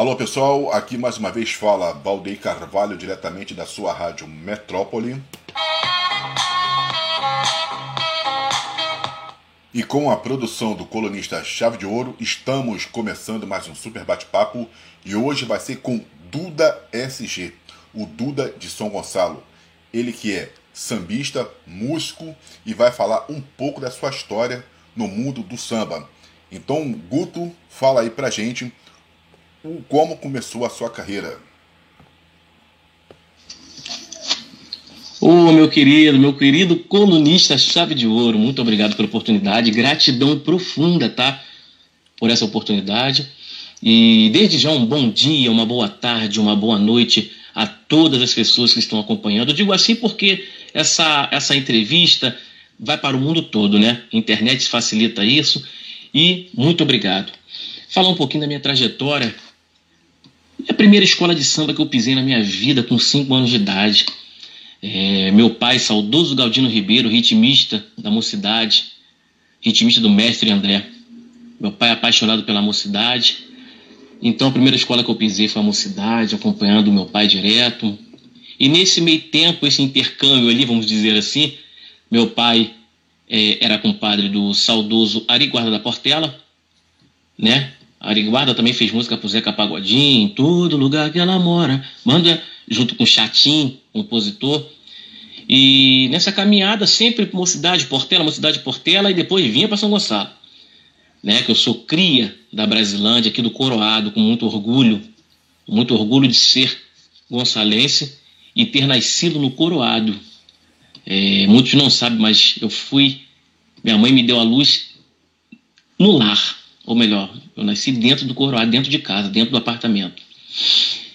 Alô pessoal, aqui mais uma vez fala Baldei Carvalho diretamente da sua rádio Metrópole. E com a produção do colunista Chave de Ouro, estamos começando mais um super bate-papo e hoje vai ser com Duda SG, o Duda de São Gonçalo. Ele que é sambista, músico e vai falar um pouco da sua história no mundo do samba. Então, Guto, fala aí pra gente como começou a sua carreira. Ô, oh, meu querido, meu querido colunista Chave de Ouro, muito obrigado pela oportunidade, gratidão profunda, tá? Por essa oportunidade. E desde já um bom dia, uma boa tarde, uma boa noite a todas as pessoas que estão acompanhando. Eu digo assim porque essa, essa entrevista vai para o mundo todo, né? A internet facilita isso. E muito obrigado. Falar um pouquinho da minha trajetória. É a primeira escola de samba que eu pisei na minha vida com 5 anos de idade. É, meu pai, saudoso Galdino Ribeiro, ritmista da mocidade, ritmista do mestre André. Meu pai é apaixonado pela mocidade. Então a primeira escola que eu pisei foi a mocidade, acompanhando meu pai direto. E nesse meio tempo, esse intercâmbio ali, vamos dizer assim, meu pai é, era compadre do saudoso Ari Guarda da Portela, né? Ari Guarda também fez música pro Zeca Pagodinho, em todo lugar que ela mora. Manda junto com Chatim, compositor. E nessa caminhada, sempre Mocidade Portela, Mocidade Portela, e depois vinha para São Gonçalo. Né, que eu sou cria da Brasilândia, aqui do Coroado, com muito orgulho, muito orgulho de ser gonçalense e ter nascido no Coroado. É, muitos não sabem, mas eu fui. Minha mãe me deu a luz no lar, ou melhor, eu nasci dentro do Coroado, dentro de casa, dentro do apartamento.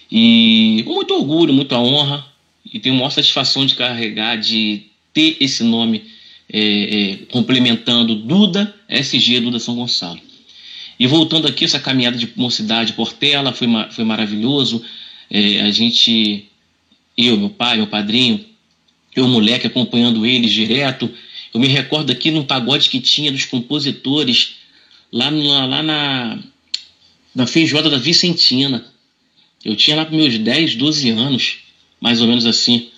E com muito orgulho, muita honra, e tenho maior satisfação de carregar, de ter esse nome é, é, complementando Duda SG Duda São Gonçalo. E voltando aqui, essa caminhada de mocidade Portela foi, foi maravilhoso. É, a gente, eu, meu pai, meu padrinho, eu, moleque, acompanhando eles direto. Eu me recordo aqui num pagode que tinha dos compositores lá, na, lá na, na feijoada da Vicentina. Eu tinha lá para meus 10, 12 anos, mais ou menos assim.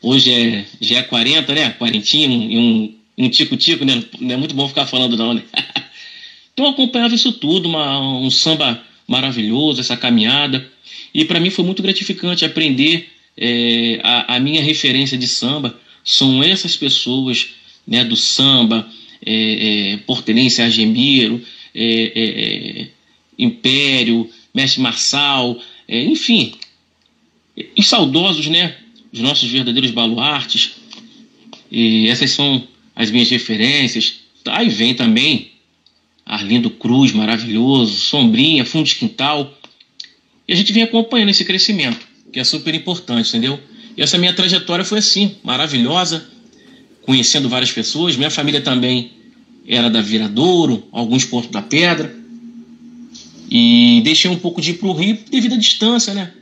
Hoje é, já é 40, né? Quarentinho e um, um tico-tico, né? Não é muito bom ficar falando não, né? então eu acompanhava isso tudo, uma, um samba maravilhoso, essa caminhada. E para mim foi muito gratificante aprender é, a, a, minha referência de samba. São essas pessoas né, do samba, é, é, Portelense Argemiro, é, é, Império, Mestre Marçal, enfim, os saudosos, né? Os nossos verdadeiros baluartes. E essas são as minhas referências. Aí vem também Arlindo Cruz, maravilhoso, Sombrinha, Fundo de Quintal. E a gente vem acompanhando esse crescimento, que é super importante, entendeu? E essa minha trajetória foi assim, maravilhosa, conhecendo várias pessoas. Minha família também era da Viradouro, alguns Porto da Pedra. E deixei um pouco de ir para o Rio devido à distância, né?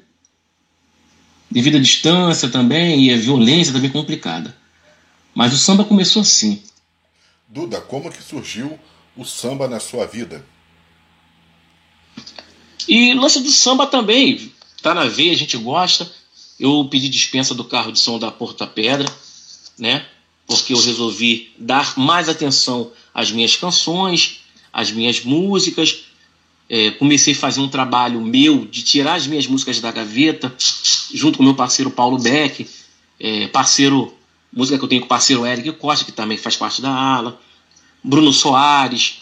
Devido à distância também e a violência também complicada. Mas o samba começou assim. Duda, como que surgiu o samba na sua vida? E lance do samba também, tá na veia, a gente gosta. Eu pedi dispensa do carro de som da Porta Pedra, né? Porque eu resolvi dar mais atenção às minhas canções, às minhas músicas, é, comecei a fazer um trabalho meu de tirar as minhas músicas da gaveta, junto com meu parceiro Paulo Beck, é, parceiro, música que eu tenho com o parceiro Eric Costa, que também faz parte da ala, Bruno Soares,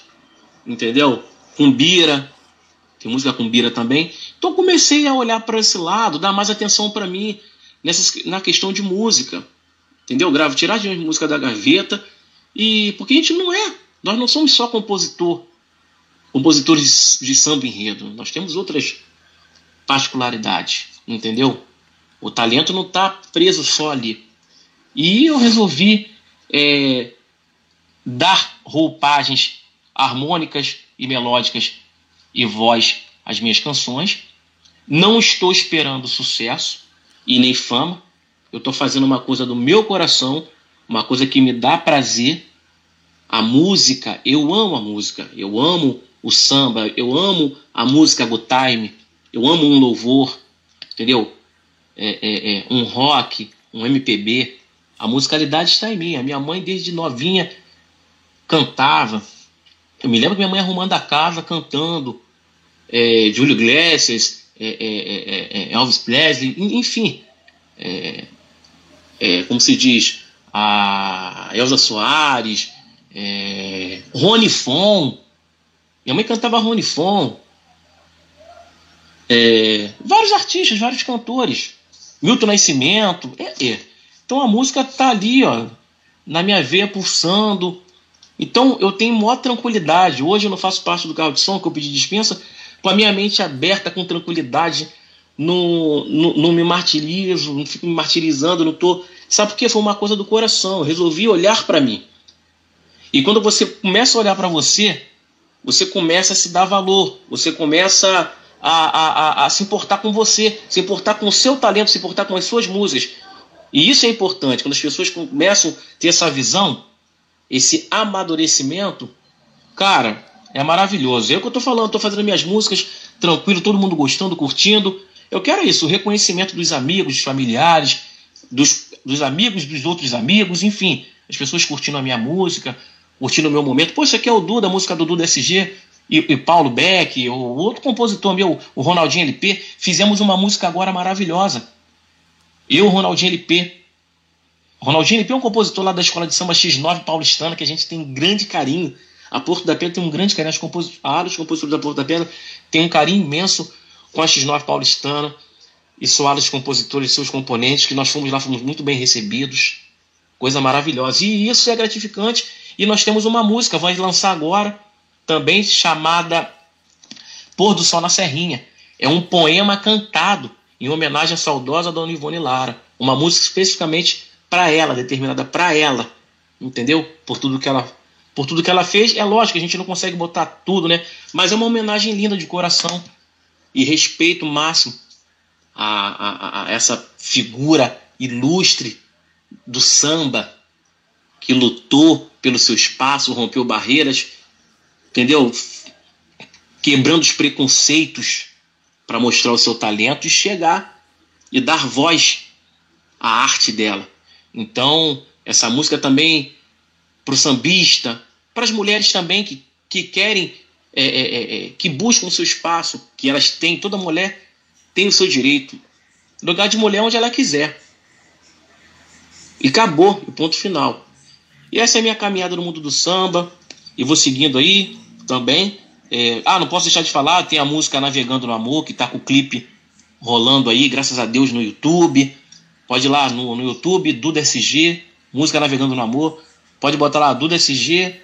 entendeu? Com Bira, tem música com Bira também. Então comecei a olhar para esse lado, dar mais atenção para mim nessas, na questão de música, entendeu? Gravo, tirar minhas músicas da gaveta e porque a gente não é, nós não somos só compositor, compositores de samba enredo. Nós temos outras particularidades, entendeu? O talento não está preso só ali. E eu resolvi é, dar roupagens harmônicas e melódicas e voz às minhas canções. Não estou esperando sucesso e nem fama. Eu estou fazendo uma coisa do meu coração, uma coisa que me dá prazer. A música, eu amo a música, eu amo o samba, eu amo a música good time, Eu amo um louvor, entendeu? É, é, é, um rock, um MPB. A musicalidade está em mim. A minha mãe, desde novinha, cantava. Eu me lembro que minha mãe arrumando a casa, cantando. É, Júlio Iglesias, é, é, Elvis Presley, enfim. Como se diz, a Elza Soares, Rony Fon. Minha mãe cantava Rony Fon. vários artistas, vários cantores. Milton Nascimento. Então a música tá ali, ó, na minha veia pulsando. Então eu tenho maior tranquilidade. Hoje eu não faço parte do carro de som que eu pedi dispensa, com a minha mente aberta, com tranquilidade. Não, não, não me martirizo, não fico me martirizando, não tô. Sabe por quê? Foi uma coisa do coração. Eu resolvi olhar para mim. E quando você começa a olhar para você, você começa a se dar valor, você começa a, a, a, a, se importar com você, se importar com o seu talento, se importar com as suas músicas. E isso é importante, quando as pessoas começam a ter essa visão, esse amadurecimento, cara, é maravilhoso. É o que eu tô falando, tô fazendo minhas músicas tranquilo, todo mundo gostando, curtindo. Eu quero isso, o reconhecimento dos amigos, dos familiares, dos, dos amigos dos outros amigos, enfim, as pessoas curtindo a minha música, curtindo o meu momento. Poxa, aqui é o Duda, a música do Duda SG e, e Paulo Beck, o outro compositor meu, o Ronaldinho LP, fizemos uma música agora maravilhosa. Eu, Ronaldinho LP, Ronaldinho LP é um compositor lá da escola de samba X9 paulistana, que a gente tem grande carinho. A Porto da Pedra tem um grande carinho. Os compositores, os compositores da Porto da Pedra têm um carinho imenso com a X9 paulistana e soados compositores e seus componentes, que nós fomos lá, fomos muito bem recebidos. Coisa maravilhosa. E isso é gratificante. E nós temos uma música, vamos lançar agora, também chamada Pôr do Sol na Serrinha. É um poema cantado em homenagem à saudosa Dona Ivone Lara. Uma música especificamente para ela, determinada para ela, entendeu? Por tudo que ela por tudo que ela fez. É lógico a gente não consegue botar tudo, né? Mas é uma homenagem linda de coração e respeito máximo a, a, a essa figura ilustre do samba que lutou pelo seu espaço, rompeu barreiras, entendeu? Quebrando os preconceitos para mostrar o seu talento e chegar e dar voz à arte dela. Então, essa música também para o sambista, para as mulheres também que, que querem, é, é, é, é que buscam o seu espaço, que elas têm, toda mulher tem o seu direito. Lugar de mulher onde ela quiser. E acabou, o ponto final. E essa é a minha caminhada no mundo do samba. E vou seguindo aí também. É, ah, não posso deixar de falar, tem a música Navegando no Amor, que está com o clipe rolando aí, graças a Deus, no YouTube. Pode ir lá no, no YouTube, Duda SG, música Navegando no Amor. Pode botar lá Duda SG,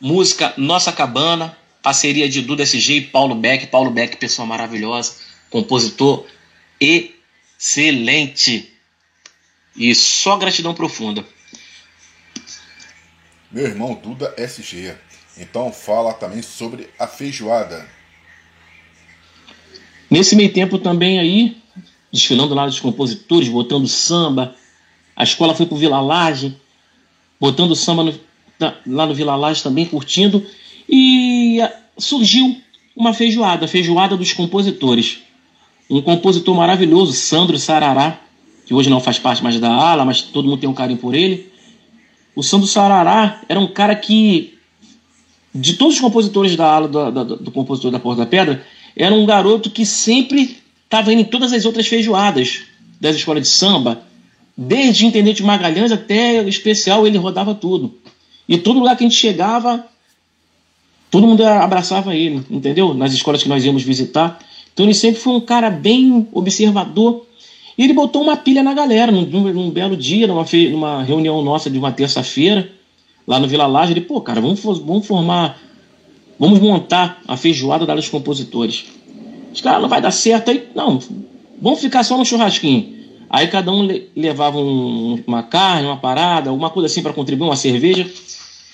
música Nossa Cabana, parceria de Duda SG e Paulo Beck. Paulo Beck, pessoa maravilhosa, compositor excelente. E só gratidão profunda. Meu irmão Duda SG. Então fala também sobre a feijoada. Nesse meio tempo também aí, desfilando lá dos compositores, botando samba. A escola foi pro Vila Laje, botando samba no, lá no Vila Laje também, curtindo. E surgiu uma feijoada, a feijoada dos compositores. Um compositor maravilhoso, Sandro Sarará, que hoje não faz parte mais da ala, mas todo mundo tem um carinho por ele. O Sandro Sarará era um cara que, de todos os compositores da ala do, do, do compositor da Porta da Pedra, era um garoto que sempre estava indo em todas as outras feijoadas das escolas de samba, desde Intendente Magalhães até o especial, ele rodava tudo. E todo lugar que a gente chegava, todo mundo abraçava ele, entendeu? Nas escolas que nós íamos visitar. Então ele sempre foi um cara bem observador. E ele botou uma pilha na galera, num, num belo dia, numa, numa reunião nossa de uma terça-feira, lá no Vila Laje. Ele, pô, cara, vamos, vamos formar, vamos montar a feijoada dos compositores. Os caras, não vai dar certo aí. Não, vamos ficar só no churrasquinho. Aí cada um levava um, uma carne, uma parada, alguma coisa assim para contribuir, uma cerveja,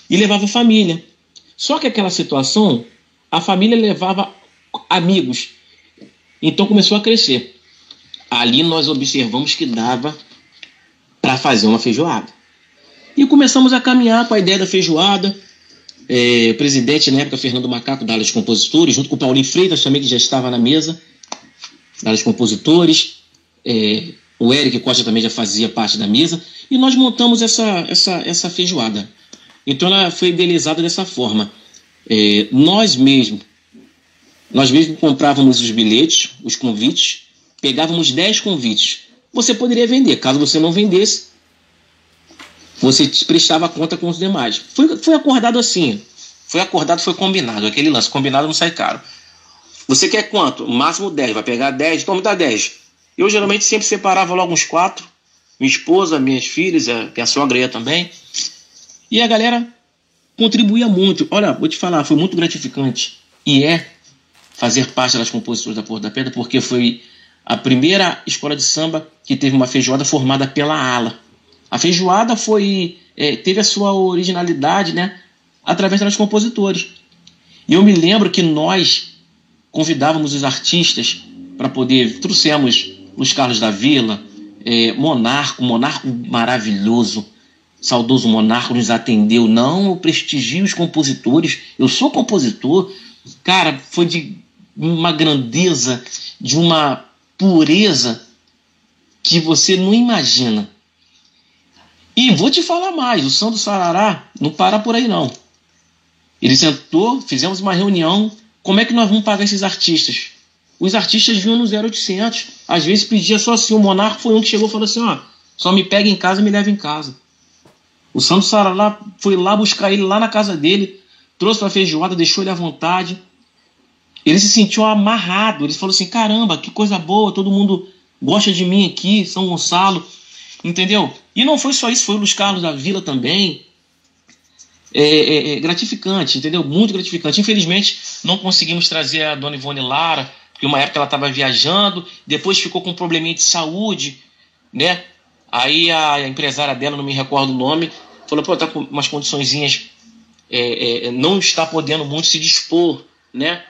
e levava família. Só que aquela situação, a família levava amigos. Então começou a crescer. Ali nós observamos que dava para fazer uma feijoada. E começamos a caminhar com a ideia da feijoada é, presidente na época, Fernando Macaco, da compositores, junto com o Paulinho Freitas também, que já estava na mesa. vários compositores, é, o Eric Costa também já fazia parte da mesa, e nós montamos essa, essa, essa feijoada. Então ela foi idealizada dessa forma. É, nós mesmos, nós mesmos comprávamos os bilhetes, os convites, pegávamos 10 convites. Você poderia vender, caso você não vendesse, você prestava conta com os demais. Foi, foi acordado assim. Foi acordado, foi combinado. Aquele lance, combinado não sai caro. Você quer quanto? Máximo 10. Vai pegar 10, então me dá 10. Eu geralmente sempre separava logo uns quatro. Minha esposa, minhas filhas, tem a sogra também. E a galera contribuía muito. Olha, vou te falar, foi muito gratificante. E é fazer parte das composições da Porta da Pedra, porque foi a primeira escola de samba que teve uma feijoada formada pela ala. A feijoada foi é, teve a sua originalidade, né, através dos compositores. E eu me lembro que nós convidávamos os artistas para poder trouxemos Luiz Carlos da Vila, é, Monarco, Monarco maravilhoso, saudoso Monarco nos atendeu. Não, eu prestigio os compositores, eu sou compositor. Cara, foi de uma grandeza, de uma pureza que você não imagina. E vou te falar mais, o São do Sarará não para por aí não. Ele sentou, fizemos uma reunião, como é que nós vamos pagar esses artistas? Os artistas vinham no 0800, às vezes pedia só assim, o Monarco foi um que chegou e falou assim, ó, só me pega em casa e me leva em casa. O Santo Sarará foi lá buscar ele lá na casa dele, trouxe para feijoada, deixou ele à vontade. Ele se sentiu amarrado, ele falou assim, caramba, que coisa boa, todo mundo gosta de mim aqui, São Gonçalo, entendeu? E não foi só isso, foi o Luiz Carlos da Vila também. É, é, é, gratificante, entendeu? Muito gratificante. Infelizmente, não conseguimos trazer a dona Ivone Lara, porque uma época ela estava viajando, depois ficou com um probleminha de saúde, né? Aí a empresária dela, não me recordo o nome, falou: pô, tá com umas condiçõezinhas, é, é, não está podendo muito se dispor, né?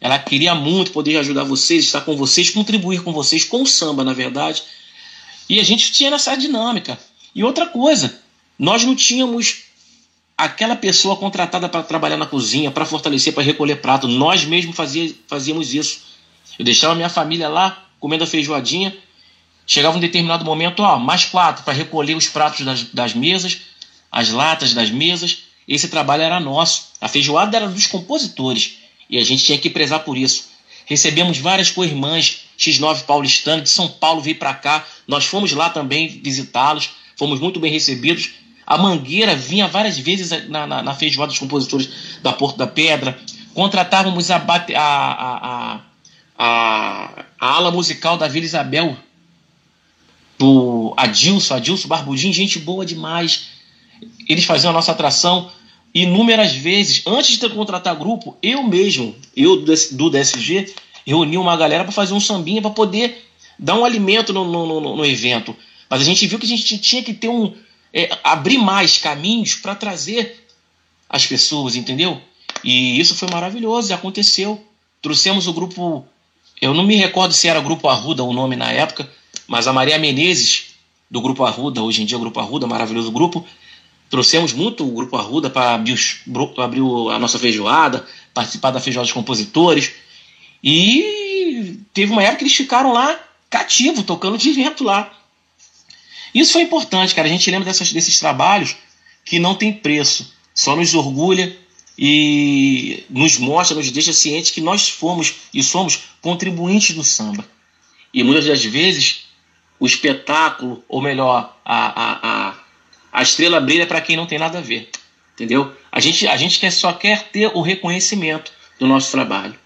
Ela queria muito poder ajudar vocês, estar com vocês, contribuir com vocês, com o samba, na verdade. E a gente tinha essa dinâmica. E outra coisa, nós não tínhamos aquela pessoa contratada para trabalhar na cozinha, para fortalecer, para recolher prato. Nós mesmos fazia, fazíamos isso. Eu deixava minha família lá comendo a feijoadinha. Chegava um determinado momento, ó, mais quatro para recolher os pratos das, das mesas, as latas das mesas. Esse trabalho era nosso. A feijoada era dos compositores e a gente tinha que prezar por isso. Recebemos várias co-irmãs X9 paulistana de São Paulo veio para cá. Nós fomos lá também visitá-los, fomos muito bem recebidos. A Mangueira vinha várias vezes na, na, na feijoada dos compositores da Porto da Pedra. Contratávamos a, a, a, a, a ala musical da Vila Isabel, do Adilson, Adilson Barbudinho, gente boa demais. Eles faziam a nossa atração inúmeras vezes. Antes de contratar grupo, eu mesmo, eu do DSG, reuni uma galera para fazer um sambinha para poder dar um alimento no, no, no, no, evento. Mas a gente viu que a gente tinha que ter um. É, abrir mais caminhos para trazer as pessoas, entendeu? E isso foi maravilhoso, e aconteceu. Trouxemos o grupo. Eu não me recordo se era Grupo Arruda o nome na época, mas a Maria Menezes, do Grupo Arruda, hoje em dia o Grupo Arruda, maravilhoso grupo. Trouxemos muito o Grupo Arruda para abrir, abrir a nossa feijoada, participar da feijoada dos compositores. E teve uma época que eles ficaram lá cativo, tocando direto lá. Isso foi importante, cara. A gente lembra dessas, desses trabalhos que não tem preço, só nos orgulha e nos mostra, nos deixa cientes que nós fomos e somos contribuintes do samba. E muitas das vezes o espetáculo, ou melhor, a, a, a, a estrela brilha para quem não tem nada a ver. Entendeu? A gente, a gente quer, só quer ter o reconhecimento do nosso trabalho.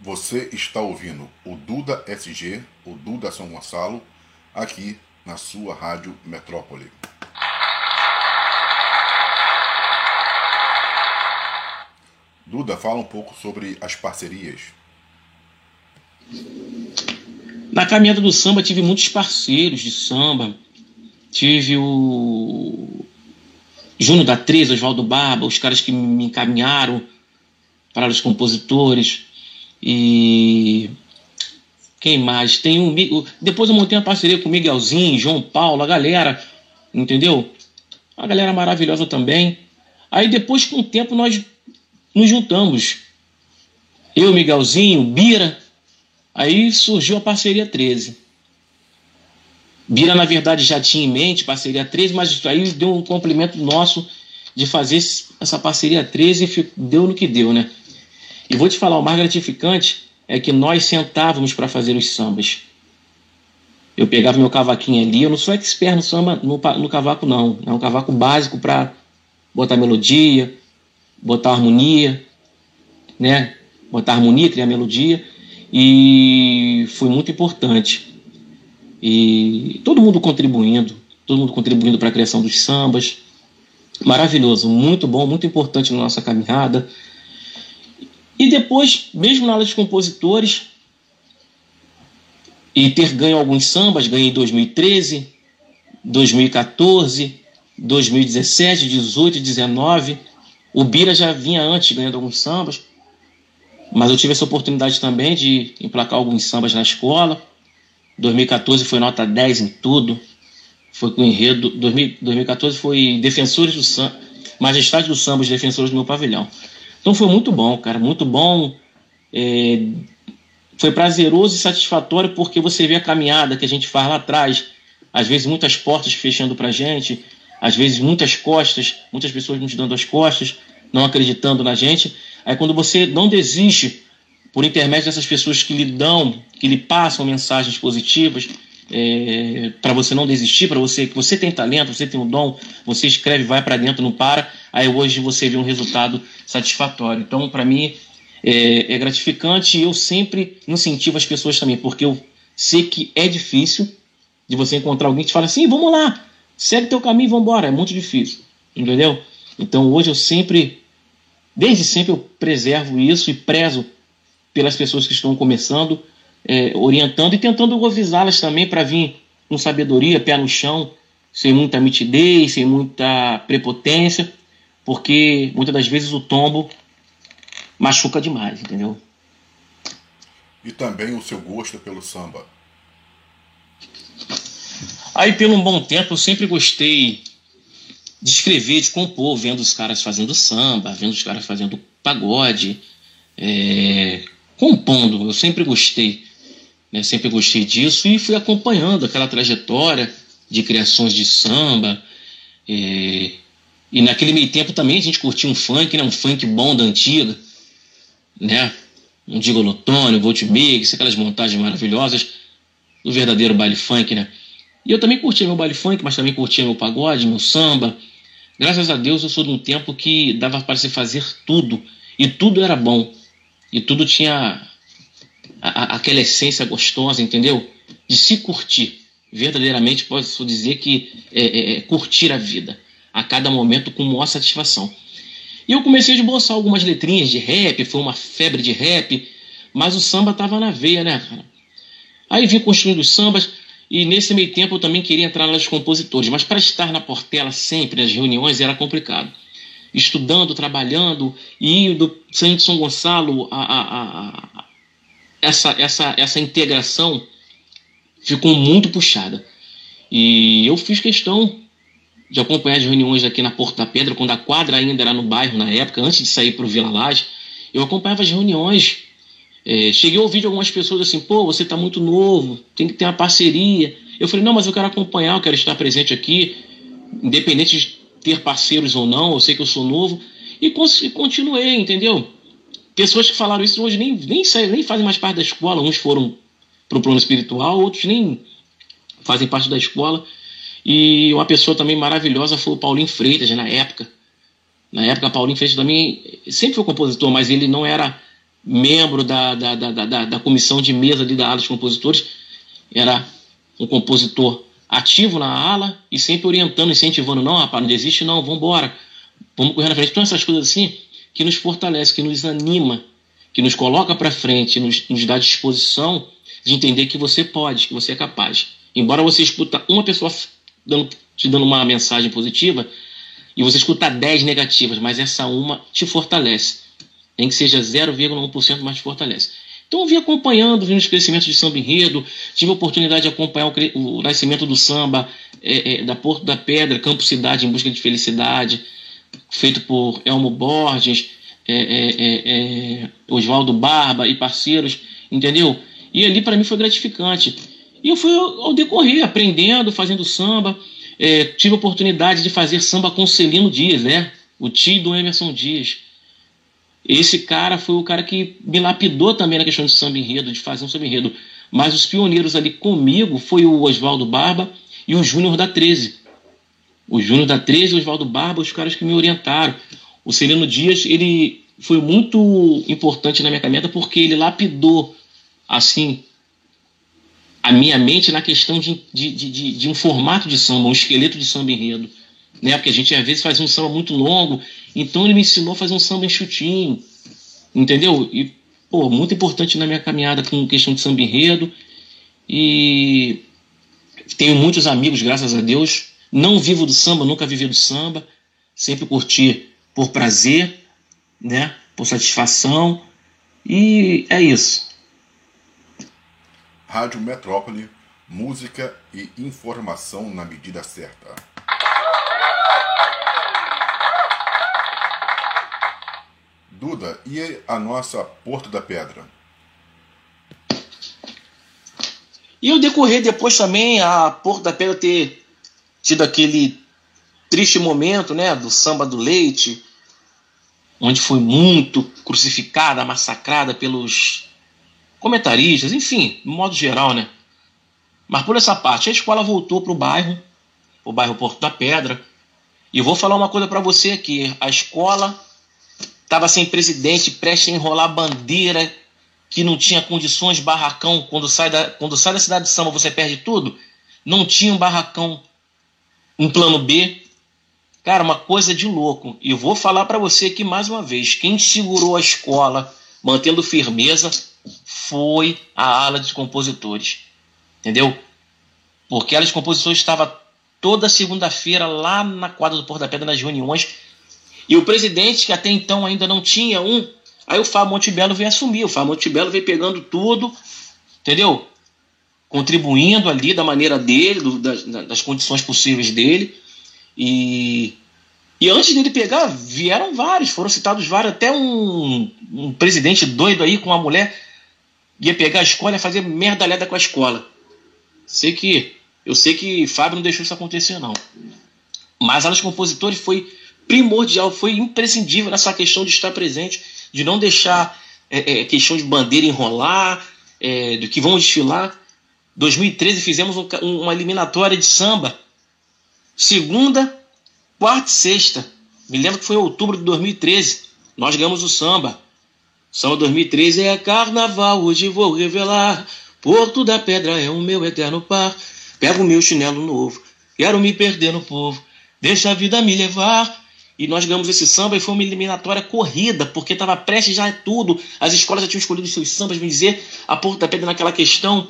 Você está ouvindo o Duda SG, o Duda São Gonçalo, aqui na sua Rádio Metrópole. Duda, fala um pouco sobre as parcerias. Na caminhada do samba tive muitos parceiros de samba. Tive o Júnior da 13, Oswaldo Barba, os caras que me encaminharam para os compositores. E quem mais? Tem um. Depois eu montei uma parceria com Miguelzinho, João Paulo, a galera, entendeu? A galera maravilhosa também. Aí depois, com o tempo, nós nos juntamos. Eu, Miguelzinho, Bira, Aí surgiu a parceria 13. Bira, na verdade, já tinha em mente parceria 13, mas aí deu um cumprimento nosso de fazer essa parceria 13 e deu no que deu, né? E vou te falar, o mais gratificante é que nós sentávamos para fazer os sambas. Eu pegava meu cavaquinho ali, eu não sou expert no samba, no, no cavaco não, é um cavaco básico para botar melodia, botar harmonia, né? Botar harmonia, criar melodia, e foi muito importante. E todo mundo contribuindo, todo mundo contribuindo para a criação dos sambas. Maravilhoso, muito bom, muito importante na nossa caminhada. E depois, mesmo na aula de compositores, e ter ganho alguns sambas, ganhei em 2013, 2014, 2017, 18, 19. O Bira já vinha antes ganhando alguns sambas, mas eu tive essa oportunidade também de emplacar alguns sambas na escola. 2014 foi nota 10 em tudo. Foi com enredo. 2014 foi Defensores do Samba, Majestade do Samba, os Defensores do meu pavilhão. Então foi muito bom, cara, muito bom. É, foi prazeroso e satisfatório porque você vê a caminhada que a gente faz lá atrás, às vezes muitas portas fechando para gente, às vezes muitas costas, muitas pessoas nos dando as costas, não acreditando na gente. Aí quando você não desiste por intermédio dessas pessoas que lhe dão, que lhe passam mensagens positivas, é, para você não desistir, para você que você tem talento, você tem um dom, você escreve, vai para dentro, não para. Aí hoje você vê um resultado satisfatório. Então, para mim, é, é gratificante e eu sempre incentivo as pessoas também, porque eu sei que é difícil de você encontrar alguém que te fala assim, vamos lá, segue teu caminho vamos embora. É muito difícil, entendeu? Então hoje eu sempre, desde sempre eu preservo isso e prezo pelas pessoas que estão começando, é, orientando e tentando avisá-las também para vir com sabedoria, pé no chão, sem muita mitidez, sem muita prepotência, porque muitas das vezes o tombo machuca demais, entendeu? E também o seu gosto pelo samba. Aí, pelo um bom tempo, eu sempre gostei de escrever, de compor, vendo os caras fazendo samba, vendo os caras fazendo pagode, é, compondo. Eu sempre gostei, né, sempre gostei disso e fui acompanhando aquela trajetória de criações de samba. É, e naquele meio tempo também a gente curtia um funk, né, um funk bom da antiga né? Um Digolotone, Volt Mix, aquelas montagens maravilhosas do verdadeiro baile funk, né? E eu também curtia meu baile funk, mas também curtia meu pagode, meu samba. Graças a Deus eu sou de um tempo que dava para se fazer tudo. E tudo era bom. E tudo tinha a, a, aquela essência gostosa, entendeu? De se curtir. Verdadeiramente posso dizer que é, é, é curtir a vida. A cada momento com maior satisfação. E eu comecei a esboçar algumas letrinhas de rap, foi uma febre de rap, mas o samba tava na veia, né, cara? Aí vim construindo os sambas, e nesse meio tempo eu também queria entrar nos compositores, mas para estar na portela sempre, nas reuniões, era complicado. Estudando, trabalhando, e indo saindo de São Gonçalo, a, a, a, essa, essa, essa integração ficou muito puxada. E eu fiz questão de acompanhar as reuniões aqui na Porta da Pedra, quando a quadra ainda era no bairro na época, antes de sair para o Vila Laje, eu acompanhava as reuniões. É, cheguei a ouvir de algumas pessoas assim, pô, você está muito novo, tem que ter uma parceria. Eu falei, não, mas eu quero acompanhar, eu quero estar presente aqui, independente de ter parceiros ou não, eu sei que eu sou novo. E, continuei, entendeu? Pessoas que falaram isso hoje nem, nem, nem fazem mais parte da escola, uns foram para o plano espiritual, outros nem fazem parte da escola. E uma pessoa também maravilhosa foi o Paulinho Freitas, na época. Na época, Paulinho Freitas também sempre foi compositor, mas ele não era membro da, da, da, da, da comissão de mesa ali da ala dos compositores. Era um compositor ativo na ala e sempre orientando, incentivando: não, rapaz, não desiste, não, vamos embora, vamos correr na frente. Então, essas coisas assim que nos fortalece, que nos anima, que nos coloca para frente, nos, nos dá disposição de entender que você pode, que você é capaz. Embora você escuta uma pessoa dando, te dando uma mensagem positiva e você escuta 10 negativas, mas essa uma te fortalece. Nem que seja 0,1%, mas te fortalece. Então eu vim acompanhando, vim os crescimentos de samba enredo, tive a oportunidade de acompanhar o, o nascimento do samba é, é, da Porto da Pedra, Campo Cidade em Busca de Felicidade, feito por Elmo Borges, é, é, é, é Oswaldo Barba e parceiros, entendeu? E ali para mim foi gratificante. E eu fui ao decorrer, aprendendo, fazendo samba. Tive a oportunidade de fazer samba com Celino Dias, né? O tio do Emerson Dias. Esse cara foi o cara que me lapidou também na questão de samba enredo, de fazer um samba enredo. Mas os pioneiros ali comigo foi o Oswaldo Barba e o Júnior da 13. O Júnior da 13 e o Oswaldo Barba, os caras que me orientaram. O Celino Dias, ele foi muito importante na minha caminhada porque ele lapidou, assim, a minha mente na questão de, de, de, de um formato de samba, um esqueleto de samba enredo. Né? Porque a gente às vezes faz um samba muito longo, então ele me ensinou a fazer um samba enxutinho, entendeu? E, pô, muito importante na minha caminhada com questão de samba enredo. E tenho muitos amigos, graças a Deus. Não vivo do samba, nunca vivi do samba. Sempre curti por prazer, né? Por satisfação. E é isso. Rádio Metrópole, música e informação na medida certa. Duda, e a nossa Porto da Pedra? E o decorrer depois também a Porto da Pedra ter tido aquele triste momento, né, do samba do leite, onde foi muito crucificada, massacrada pelos comentaristas, enfim, no modo geral, né? Mas por essa parte, a escola voltou para o bairro, o bairro Porto da Pedra, e eu vou falar uma coisa para você aqui: a escola estava sem presidente, prestes a enrolar bandeira, que não tinha condições, barracão, quando sai da, quando sai da cidade de Samba você perde tudo. Não tinha um barracão, um plano B, Cara, uma coisa de louco. E vou falar para você aqui mais uma vez: quem segurou a escola, mantendo firmeza, foi a ala de compositores. Entendeu? Porque a ala de compositores estava toda segunda-feira lá na quadra do Porto da Pedra nas reuniões. E o presidente, que até então ainda não tinha um, aí o Fábio Montebello veio assumir. O Fábio Montebello veio pegando tudo, entendeu? Contribuindo ali da maneira dele, do, das, das condições possíveis dele. E, e antes dele pegar, vieram vários, foram citados vários, até um, um presidente doido aí com uma mulher ia pegar a escola e fazer merdalhada com a escola. Sei que. Eu sei que Fábio não deixou isso acontecer, não. Mas a dos compositores foi primordial, foi imprescindível nessa questão de estar presente, de não deixar é, é, questão de bandeira enrolar, é, do que vamos desfilar. 2013 fizemos um, uma eliminatória de samba segunda, quarta e sexta. Me lembro que foi em outubro de 2013. Nós ganhamos o samba. Samba 2013 é carnaval, hoje vou revelar. Porto da Pedra é o meu eterno par. Pego o meu chinelo novo, quero me perder no povo. Deixa a vida me levar. E nós ganhamos esse samba e foi uma eliminatória corrida, porque estava prestes já tudo. As escolas já tinham escolhido seus sambas, me dizer, a Porto da Pedra naquela questão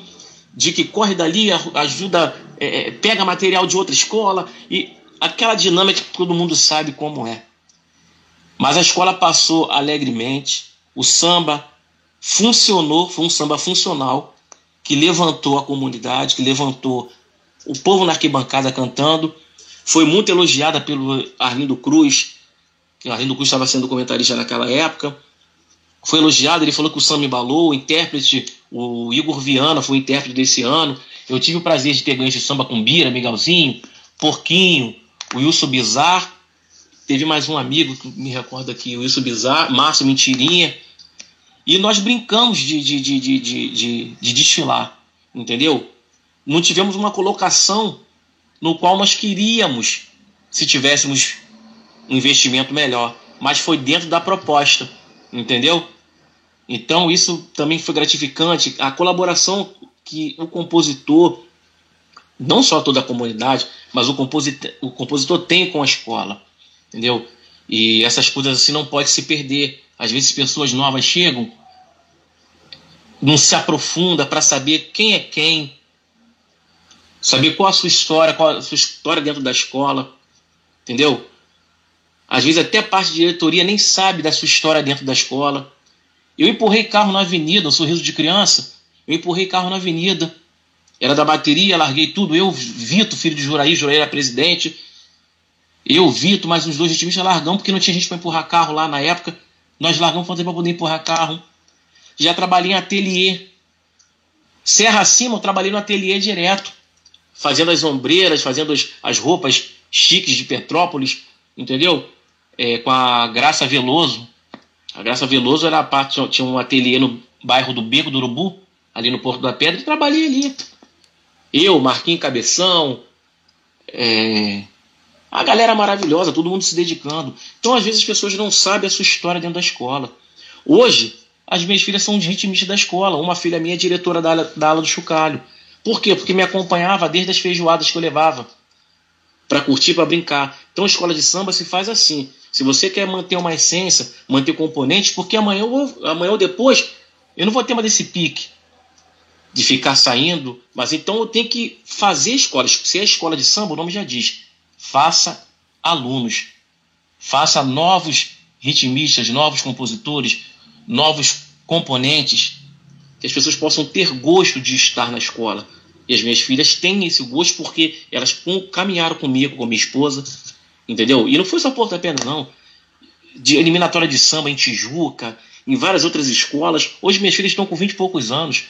de que corre dali, ajuda, é, é, pega material de outra escola e aquela dinâmica que todo mundo sabe como é. Mas a escola passou alegremente, o samba funcionou, foi um samba funcional que levantou a comunidade, que levantou o povo na arquibancada cantando. Foi muito elogiada pelo Arlindo Cruz, que o Arlindo Cruz estava sendo comentarista naquela época. Foi elogiado, ele falou que o samba embalou, o intérprete o Igor Viana foi o intérprete desse ano. Eu tive o prazer de ter ganho esse samba com Bira, Miguelzinho, Porquinho, o Wilson Bizar. Teve mais um amigo que me recorda aqui, o Wilson Bizar, Márcio Mentirinha. E nós brincamos de, de, de, de, de, de desfilar, entendeu? Não tivemos uma colocação no qual nós queríamos se tivéssemos um investimento melhor, mas foi dentro da proposta, entendeu? Então isso também foi gratificante. A colaboração que o compositor, não só toda a comunidade, mas o compositor, o compositor tem com a escola, entendeu? E essas coisas assim não pode se perder. Às vezes pessoas novas chegam, não se aprofunda para saber quem é quem, saber qual a sua história, qual a sua história dentro da escola, entendeu? Às vezes até a parte de diretoria nem sabe da sua história dentro da escola. Eu empurrei carro na avenida, um sorriso de criança. Eu empurrei carro na avenida. Era da bateria, larguei tudo. Eu, Vito, filho de Juraí, Juraí era presidente. Eu, Vito, mais uns dois ritmistas largamos, porque não tinha gente para empurrar carro lá na época. Nós largamos para poder empurrar carro. Já trabalhei em ateliê. Serra acima, eu trabalhei no ateliê direto, fazendo as ombreiras, fazendo as, as roupas chiques de Petrópolis, entendeu? É, com a Graça Veloso. A Graça Veloso era a parte, tinha um ateliê no bairro do Beco do Urubu, ali no Porto da Pedra, e trabalhei ali. Eu, Marquinhos Cabeção, é, a galera maravilhosa, todo mundo se dedicando. Então, às vezes, as pessoas não sabem a sua história dentro da escola. Hoje, as minhas filhas são de ritmistas da escola. Uma filha minha é diretora da da ala do chocalho. Por quê? Porque me acompanhava desde as feijoadas que eu levava para curtir, para brincar. Então, escola de samba se faz assim. Se você quer manter uma essência, manter componentes, porque amanhã ou, amanhã ou depois eu não vou ter mais desse pique de ficar saindo, mas então eu tenho que fazer escolas. Se é escola de samba, o nome já diz. Faça alunos. Faça novos ritmistas, novos compositores, novos componentes, que as pessoas possam ter gosto de estar na escola. E as minhas filhas têm esse gosto porque elas caminharam comigo, com minha esposa, entendeu? E não foi só Porta Pena, não. De eliminatória de samba em Tijuca, em várias outras escolas. Hoje minhas filhas estão com 20 e poucos anos.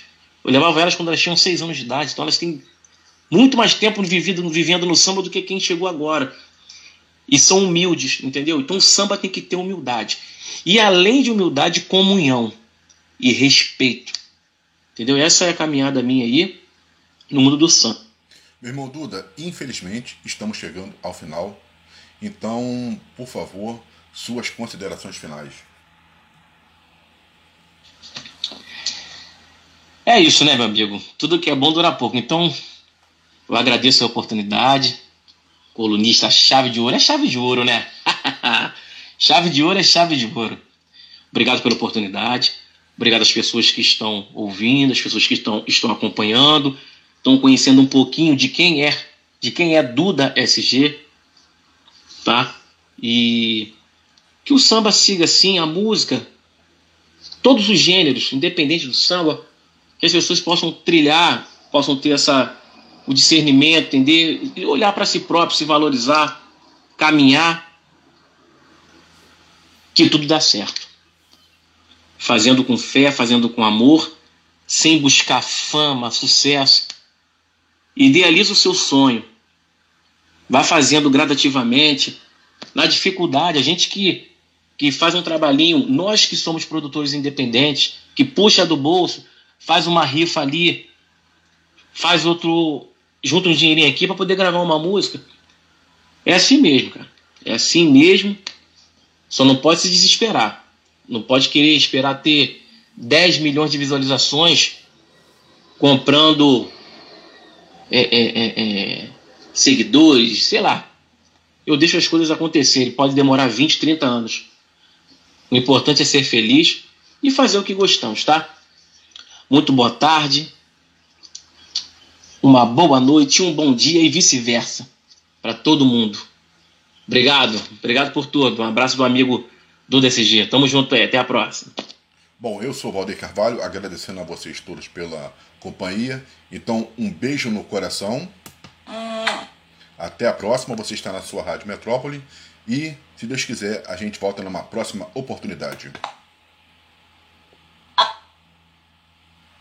Eu levava elas quando elas tinham 6 anos de idade, então elas têm muito mais tempo vivido, vivendo no samba do que quem chegou agora. E são humildes, entendeu? Então o samba tem que ter humildade. E além de humildade, comunhão e respeito. Entendeu? Essa é a caminhada minha aí no mundo do samba. Meu irmão Duda, infelizmente estamos chegando ao final. Então, por favor, suas considerações finais. É isso, né, meu amigo? Tudo que é bom dura pouco. Então, eu agradeço a oportunidade. Colunista chave de ouro é chave de ouro, né? chave de ouro é chave de ouro. Obrigado pela oportunidade. Obrigado às pessoas que estão ouvindo, às pessoas que estão, estão acompanhando, estão conhecendo um pouquinho de quem é, de quem é Duda SG, tá? E que o samba siga assim, a música, todos os gêneros, independente do samba, que as pessoas possam trilhar, possam ter essa o discernimento, entender, olhar para si próprio, se valorizar, caminhar, que tudo dá certo. Fazendo com fé, fazendo com amor, sem buscar fama, sucesso. Idealiza o seu sonho. Vá fazendo gradativamente. Na dificuldade, a gente que, que faz um trabalhinho, nós que somos produtores independentes, que puxa do bolso, faz uma rifa ali, faz outro, junta um dinheirinho aqui para poder gravar uma música. É assim mesmo, cara. É assim mesmo. Só não pode se desesperar. Não pode querer esperar ter 10 milhões de visualizações comprando é, é, é, é, seguidores, sei lá. Eu deixo as coisas acontecerem. Pode demorar 20, 30 anos. O importante é ser feliz e fazer o que gostamos, tá? Muito boa tarde uma boa noite, um bom dia e vice-versa para todo mundo. Obrigado, obrigado por tudo. Um abraço do amigo do DCG. Tamo junto aí, até a próxima. Bom, eu sou o Valdir Carvalho, agradecendo a vocês todos pela companhia. Então, um beijo no coração. Até a próxima. Você está na sua Rádio Metrópole. E, se Deus quiser, a gente volta numa próxima oportunidade.